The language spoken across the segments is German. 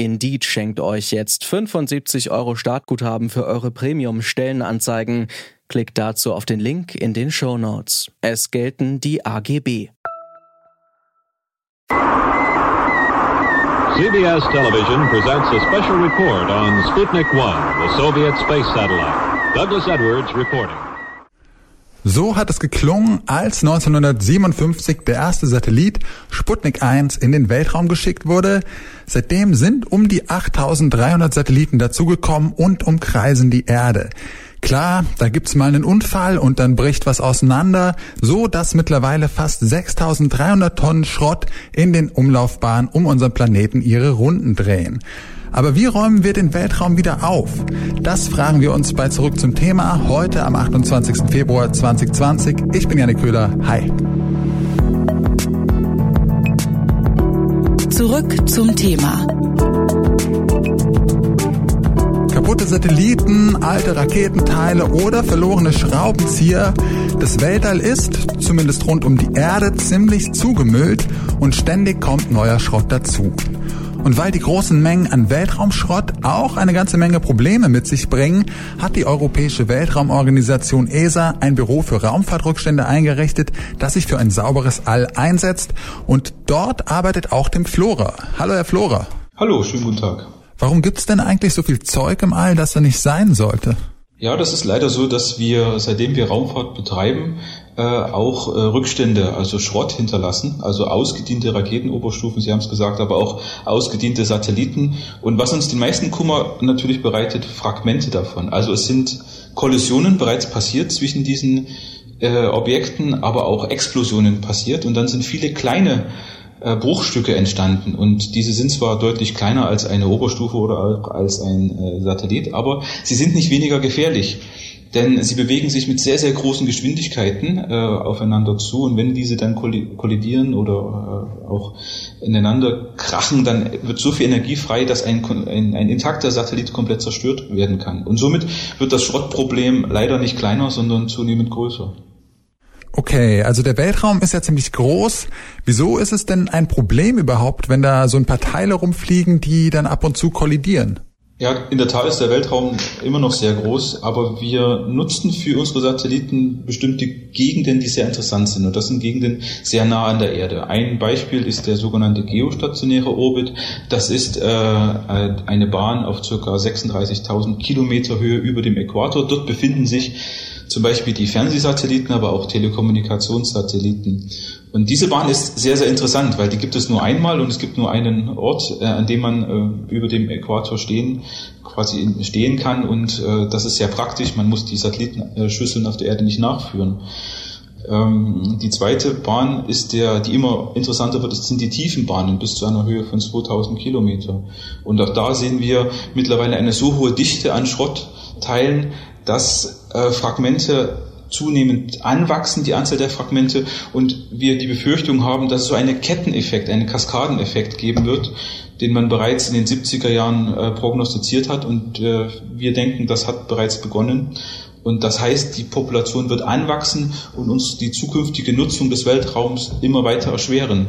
Indeed schenkt euch jetzt 75 Euro Startguthaben für eure Premium-Stellenanzeigen. Klickt dazu auf den Link in den Show Notes. Es gelten die AGB. CBS Television presents a special report on Sputnik 1, the Soviet space satellite. Douglas Edwards reporting. So hat es geklungen, als 1957 der erste Satellit Sputnik 1 in den Weltraum geschickt wurde. Seitdem sind um die 8300 Satelliten dazugekommen und umkreisen die Erde. Klar, da gibt's mal einen Unfall und dann bricht was auseinander, so dass mittlerweile fast 6300 Tonnen Schrott in den Umlaufbahnen um unseren Planeten ihre Runden drehen. Aber wie räumen wir den Weltraum wieder auf? Das fragen wir uns bei Zurück zum Thema heute am 28. Februar 2020. Ich bin Janik Köhler. Hi. Zurück zum Thema kaputte Satelliten, alte Raketenteile oder verlorene Schraubenzieher. Das Weltall ist, zumindest rund um die Erde, ziemlich zugemüllt und ständig kommt neuer Schrott dazu. Und weil die großen Mengen an Weltraumschrott auch eine ganze Menge Probleme mit sich bringen, hat die Europäische Weltraumorganisation ESA ein Büro für Raumfahrtrückstände eingerichtet, das sich für ein sauberes All einsetzt. Und dort arbeitet auch Tim Flora. Hallo, Herr Flora. Hallo, schönen guten Tag. Warum gibt's denn eigentlich so viel Zeug im All, das da nicht sein sollte? Ja, das ist leider so, dass wir, seitdem wir Raumfahrt betreiben, äh, auch äh, Rückstände, also Schrott hinterlassen, also ausgediente Raketenoberstufen, Sie haben es gesagt, aber auch ausgediente Satelliten. Und was uns den meisten Kummer natürlich bereitet, Fragmente davon. Also es sind Kollisionen bereits passiert zwischen diesen äh, Objekten, aber auch Explosionen passiert. Und dann sind viele kleine äh, Bruchstücke entstanden und diese sind zwar deutlich kleiner als eine Oberstufe oder als ein äh, Satellit, aber sie sind nicht weniger gefährlich, denn sie bewegen sich mit sehr, sehr großen Geschwindigkeiten äh, aufeinander zu und wenn diese dann kollidieren oder äh, auch ineinander krachen, dann wird so viel Energie frei, dass ein, ein, ein intakter Satellit komplett zerstört werden kann. Und somit wird das Schrottproblem leider nicht kleiner, sondern zunehmend größer. Okay, also der Weltraum ist ja ziemlich groß. Wieso ist es denn ein Problem überhaupt, wenn da so ein paar Teile rumfliegen, die dann ab und zu kollidieren? Ja, in der Tat ist der Weltraum immer noch sehr groß, aber wir nutzen für unsere Satelliten bestimmte Gegenden, die sehr interessant sind. Und das sind Gegenden sehr nah an der Erde. Ein Beispiel ist der sogenannte geostationäre Orbit. Das ist äh, eine Bahn auf circa 36.000 Kilometer Höhe über dem Äquator. Dort befinden sich zum Beispiel die Fernsehsatelliten, aber auch Telekommunikationssatelliten. Und diese Bahn ist sehr, sehr interessant, weil die gibt es nur einmal und es gibt nur einen Ort, äh, an dem man äh, über dem Äquator stehen, quasi stehen kann und äh, das ist sehr praktisch. Man muss die Satellitenschüsseln auf der Erde nicht nachführen. Ähm, die zweite Bahn ist der, die immer interessanter wird, sind die Tiefenbahnen bis zu einer Höhe von 2000 Kilometer. Und auch da sehen wir mittlerweile eine so hohe Dichte an Schrottteilen, dass äh, Fragmente zunehmend anwachsen, die Anzahl der Fragmente, und wir die Befürchtung haben, dass so einen Ketteneffekt, einen Kaskadeneffekt geben wird, den man bereits in den 70er Jahren äh, prognostiziert hat und äh, wir denken, das hat bereits begonnen. Und das heißt, die Population wird anwachsen und uns die zukünftige Nutzung des Weltraums immer weiter erschweren.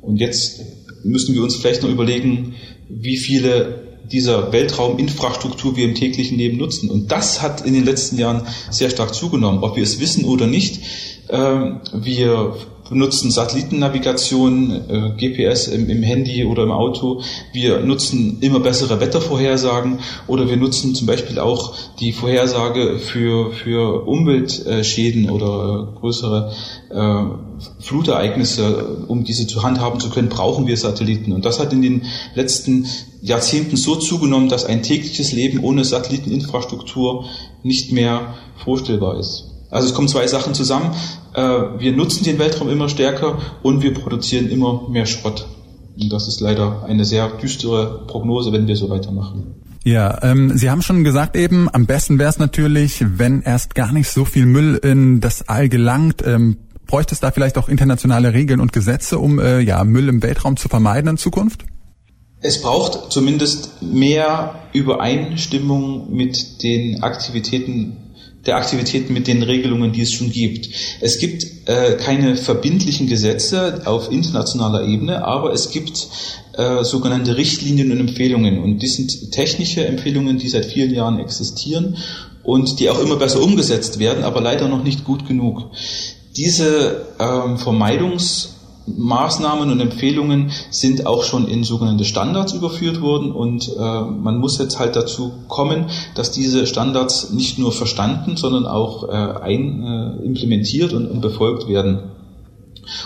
Und jetzt müssen wir uns vielleicht noch überlegen, wie viele dieser Weltrauminfrastruktur wir im täglichen Leben nutzen. Und das hat in den letzten Jahren sehr stark zugenommen, ob wir es wissen oder nicht. Ähm, wir nutzen Satellitennavigation, äh, GPS im, im, Handy oder im Auto. Wir nutzen immer bessere Wettervorhersagen oder wir nutzen zum Beispiel auch die Vorhersage für, für Umweltschäden oder äh, größere äh, Flutereignisse. Um diese zu handhaben zu können, brauchen wir Satelliten. Und das hat in den letzten Jahrzehnten so zugenommen, dass ein tägliches Leben ohne Satelliteninfrastruktur nicht mehr vorstellbar ist. Also es kommen zwei Sachen zusammen. Äh, wir nutzen den Weltraum immer stärker und wir produzieren immer mehr Schrott. Und das ist leider eine sehr düstere Prognose, wenn wir so weitermachen. Ja, ähm, Sie haben schon gesagt eben, am besten wäre es natürlich, wenn erst gar nicht so viel Müll in das All gelangt. Ähm, bräuchte es da vielleicht auch internationale Regeln und Gesetze, um äh, ja, Müll im Weltraum zu vermeiden in Zukunft? Es braucht zumindest mehr Übereinstimmung mit den Aktivitäten der Aktivitäten mit den Regelungen, die es schon gibt. Es gibt äh, keine verbindlichen Gesetze auf internationaler Ebene, aber es gibt äh, sogenannte Richtlinien und Empfehlungen. Und die sind technische Empfehlungen, die seit vielen Jahren existieren und die auch immer besser umgesetzt werden, aber leider noch nicht gut genug. Diese ähm, Vermeidungsmaßnahmen und Empfehlungen sind auch schon in sogenannte Standards überführt worden und äh, man muss jetzt halt dazu kommen, dass diese Standards nicht nur verstanden, sondern auch äh, ein, äh, implementiert und, und befolgt werden.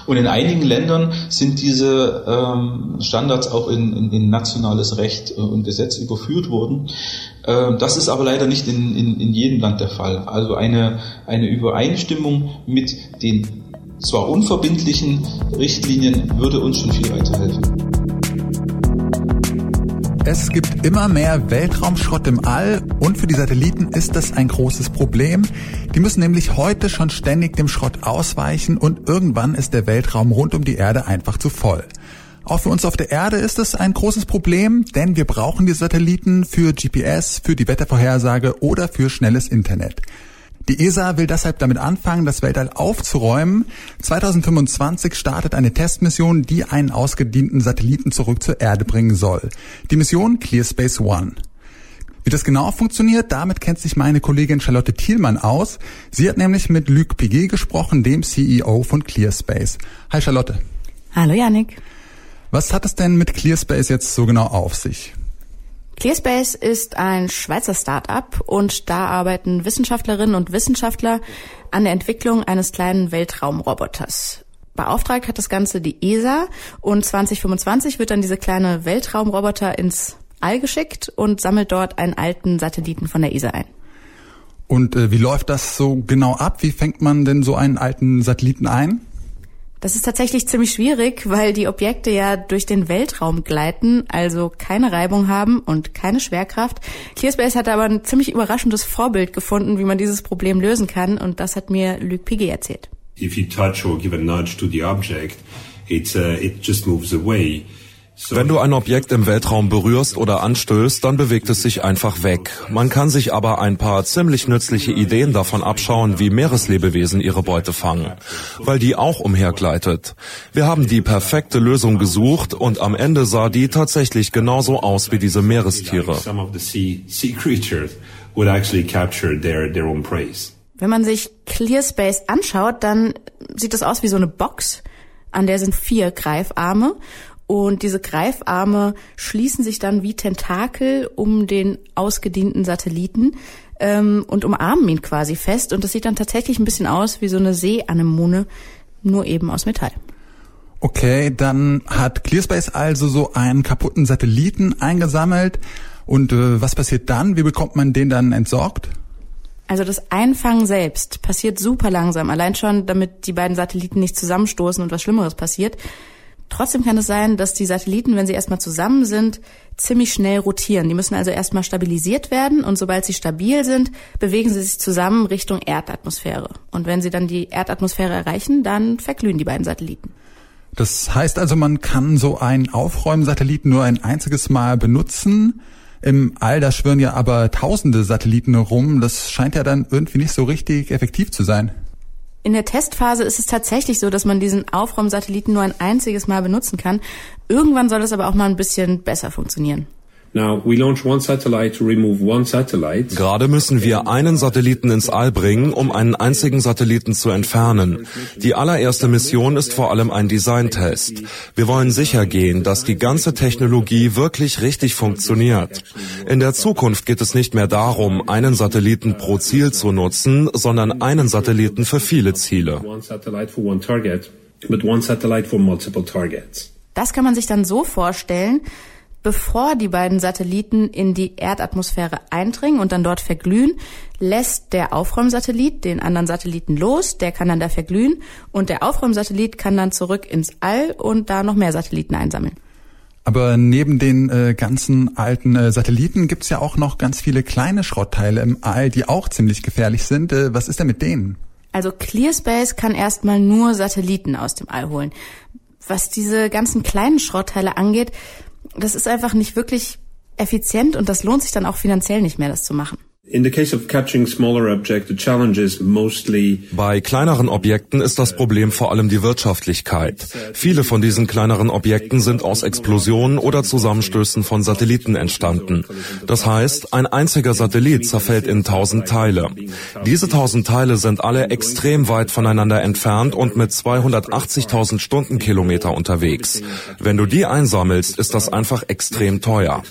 Und in einigen Ländern sind diese ähm, Standards auch in, in, in nationales Recht äh, und Gesetz überführt worden. Ähm, das ist aber leider nicht in, in, in jedem Land der Fall. Also eine, eine Übereinstimmung mit den zwar unverbindlichen Richtlinien würde uns schon viel weiterhelfen. Es gibt immer mehr Weltraumschrott im All und für die Satelliten ist das ein großes Problem. Die müssen nämlich heute schon ständig dem Schrott ausweichen und irgendwann ist der Weltraum rund um die Erde einfach zu voll. Auch für uns auf der Erde ist es ein großes Problem, denn wir brauchen die Satelliten für GPS, für die Wettervorhersage oder für schnelles Internet. Die ESA will deshalb damit anfangen, das Weltall aufzuräumen. 2025 startet eine Testmission, die einen ausgedienten Satelliten zurück zur Erde bringen soll. Die Mission Clear Space One. Wie das genau funktioniert, damit kennt sich meine Kollegin Charlotte Thielmann aus. Sie hat nämlich mit Luc Piguet gesprochen, dem CEO von ClearSpace. Hi Charlotte. Hallo Yannick. Was hat es denn mit ClearSpace jetzt so genau auf sich? ClearSpace ist ein Schweizer Start-up und da arbeiten Wissenschaftlerinnen und Wissenschaftler an der Entwicklung eines kleinen Weltraumroboters. Beauftragt hat das Ganze die ESA und 2025 wird dann diese kleine Weltraumroboter ins All geschickt und sammelt dort einen alten Satelliten von der ESA ein. Und äh, wie läuft das so genau ab? Wie fängt man denn so einen alten Satelliten ein? Das ist tatsächlich ziemlich schwierig, weil die Objekte ja durch den Weltraum gleiten, also keine Reibung haben und keine Schwerkraft. ClearSpace hat aber ein ziemlich überraschendes Vorbild gefunden, wie man dieses Problem lösen kann und das hat mir Luc Piguet erzählt. If you touch or give a nudge to the object, it, uh, it just moves away. Wenn du ein Objekt im Weltraum berührst oder anstößt, dann bewegt es sich einfach weg. Man kann sich aber ein paar ziemlich nützliche Ideen davon abschauen, wie Meereslebewesen ihre Beute fangen, weil die auch umhergleitet. Wir haben die perfekte Lösung gesucht und am Ende sah die tatsächlich genauso aus wie diese Meerestiere. Wenn man sich ClearSpace anschaut, dann sieht das aus wie so eine Box, an der sind vier Greifarme und diese Greifarme schließen sich dann wie Tentakel um den ausgedienten Satelliten ähm, und umarmen ihn quasi fest. Und das sieht dann tatsächlich ein bisschen aus wie so eine Seeanemone, nur eben aus Metall. Okay, dann hat ClearSpace also so einen kaputten Satelliten eingesammelt. Und äh, was passiert dann? Wie bekommt man den dann entsorgt? Also das Einfangen selbst passiert super langsam, allein schon, damit die beiden Satelliten nicht zusammenstoßen und was Schlimmeres passiert. Trotzdem kann es sein, dass die Satelliten, wenn sie erstmal zusammen sind, ziemlich schnell rotieren. Die müssen also erstmal stabilisiert werden und sobald sie stabil sind, bewegen sie sich zusammen Richtung Erdatmosphäre. Und wenn sie dann die Erdatmosphäre erreichen, dann verglühen die beiden Satelliten. Das heißt also, man kann so einen Aufräumsatelliten nur ein einziges Mal benutzen. Im All, da schwirren ja aber tausende Satelliten rum. Das scheint ja dann irgendwie nicht so richtig effektiv zu sein. In der Testphase ist es tatsächlich so, dass man diesen Aufraumsatelliten nur ein einziges Mal benutzen kann. Irgendwann soll es aber auch mal ein bisschen besser funktionieren. Gerade müssen wir einen Satelliten ins All bringen, um einen einzigen Satelliten zu entfernen. Die allererste Mission ist vor allem ein Designtest. Wir wollen sicher gehen, dass die ganze Technologie wirklich richtig funktioniert. In der Zukunft geht es nicht mehr darum, einen Satelliten pro Ziel zu nutzen, sondern einen Satelliten für viele Ziele. Das kann man sich dann so vorstellen, Bevor die beiden Satelliten in die Erdatmosphäre eindringen und dann dort verglühen, lässt der Aufräumsatellit den anderen Satelliten los, der kann dann da verglühen und der Aufräumsatellit kann dann zurück ins All und da noch mehr Satelliten einsammeln. Aber neben den äh, ganzen alten äh, Satelliten gibt's ja auch noch ganz viele kleine Schrottteile im All, die auch ziemlich gefährlich sind. Äh, was ist denn mit denen? Also ClearSpace kann erstmal nur Satelliten aus dem All holen. Was diese ganzen kleinen Schrottteile angeht, das ist einfach nicht wirklich effizient und das lohnt sich dann auch finanziell nicht mehr, das zu machen. Bei kleineren Objekten ist das Problem vor allem die Wirtschaftlichkeit. Viele von diesen kleineren Objekten sind aus Explosionen oder Zusammenstößen von Satelliten entstanden. Das heißt, ein einziger Satellit zerfällt in tausend Teile. Diese tausend Teile sind alle extrem weit voneinander entfernt und mit 280.000 Stundenkilometer unterwegs. Wenn du die einsammelst, ist das einfach extrem teuer.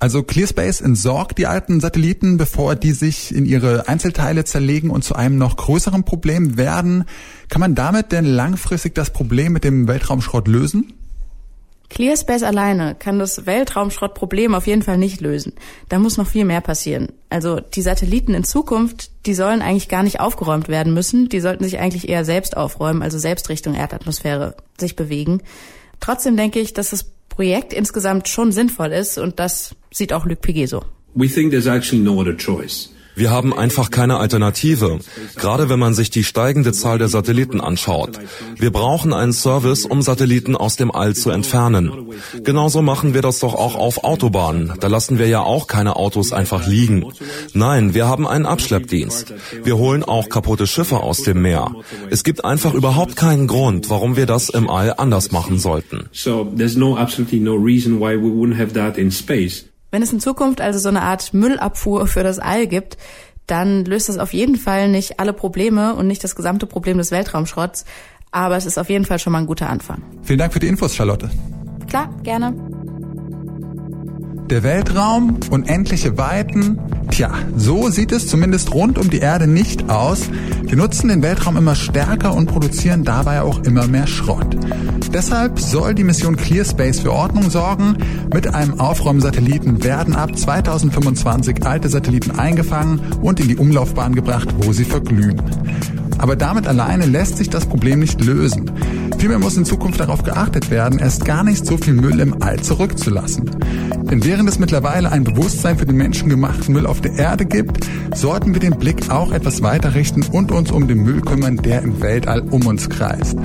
Also ClearSpace entsorgt die alten Satelliten, bevor die sich in ihre Einzelteile zerlegen und zu einem noch größeren Problem werden. Kann man damit denn langfristig das Problem mit dem Weltraumschrott lösen? ClearSpace alleine kann das Weltraumschrottproblem auf jeden Fall nicht lösen. Da muss noch viel mehr passieren. Also die Satelliten in Zukunft, die sollen eigentlich gar nicht aufgeräumt werden müssen. Die sollten sich eigentlich eher selbst aufräumen, also selbst Richtung Erdatmosphäre sich bewegen. Trotzdem denke ich, dass das Projekt insgesamt schon sinnvoll ist und das sieht auch Luc Piguet so. We think there's actually no other choice. Wir haben einfach keine Alternative, gerade wenn man sich die steigende Zahl der Satelliten anschaut. Wir brauchen einen Service, um Satelliten aus dem All zu entfernen. Genauso machen wir das doch auch auf Autobahnen. Da lassen wir ja auch keine Autos einfach liegen. Nein, wir haben einen Abschleppdienst. Wir holen auch kaputte Schiffe aus dem Meer. Es gibt einfach überhaupt keinen Grund, warum wir das im All anders machen sollten. So there's no absolutely no reason why we wouldn't have that in space. Wenn es in Zukunft also so eine Art Müllabfuhr für das All gibt, dann löst das auf jeden Fall nicht alle Probleme und nicht das gesamte Problem des Weltraumschrotts. Aber es ist auf jeden Fall schon mal ein guter Anfang. Vielen Dank für die Infos, Charlotte. Klar, gerne. Der Weltraum, unendliche Weiten. Tja, so sieht es zumindest rund um die Erde nicht aus. Wir nutzen den Weltraum immer stärker und produzieren dabei auch immer mehr Schrott. Deshalb soll die Mission ClearSpace für Ordnung sorgen. Mit einem Aufräumsatelliten werden ab 2025 alte Satelliten eingefangen und in die Umlaufbahn gebracht, wo sie verglühen. Aber damit alleine lässt sich das Problem nicht lösen. Vielmehr muss in Zukunft darauf geachtet werden, erst gar nicht so viel Müll im All zurückzulassen. Denn während es mittlerweile ein Bewusstsein für den menschengemachten Müll auf der Erde gibt, sollten wir den Blick auch etwas weiter richten und uns um den Müll kümmern, der im Weltall um uns kreist.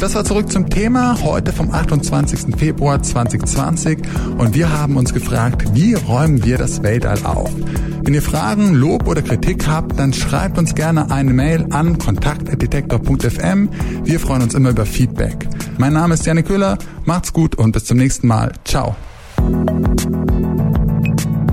Das war zurück zum Thema heute vom 28. Februar 2020 und wir haben uns gefragt, wie räumen wir das Weltall auf? Wenn ihr Fragen, Lob oder Kritik habt, dann schreibt uns gerne eine Mail an kontakt.detektor.fm. Wir freuen uns immer über Feedback. Mein Name ist Janik Köhler. Macht's gut und bis zum nächsten Mal. Ciao.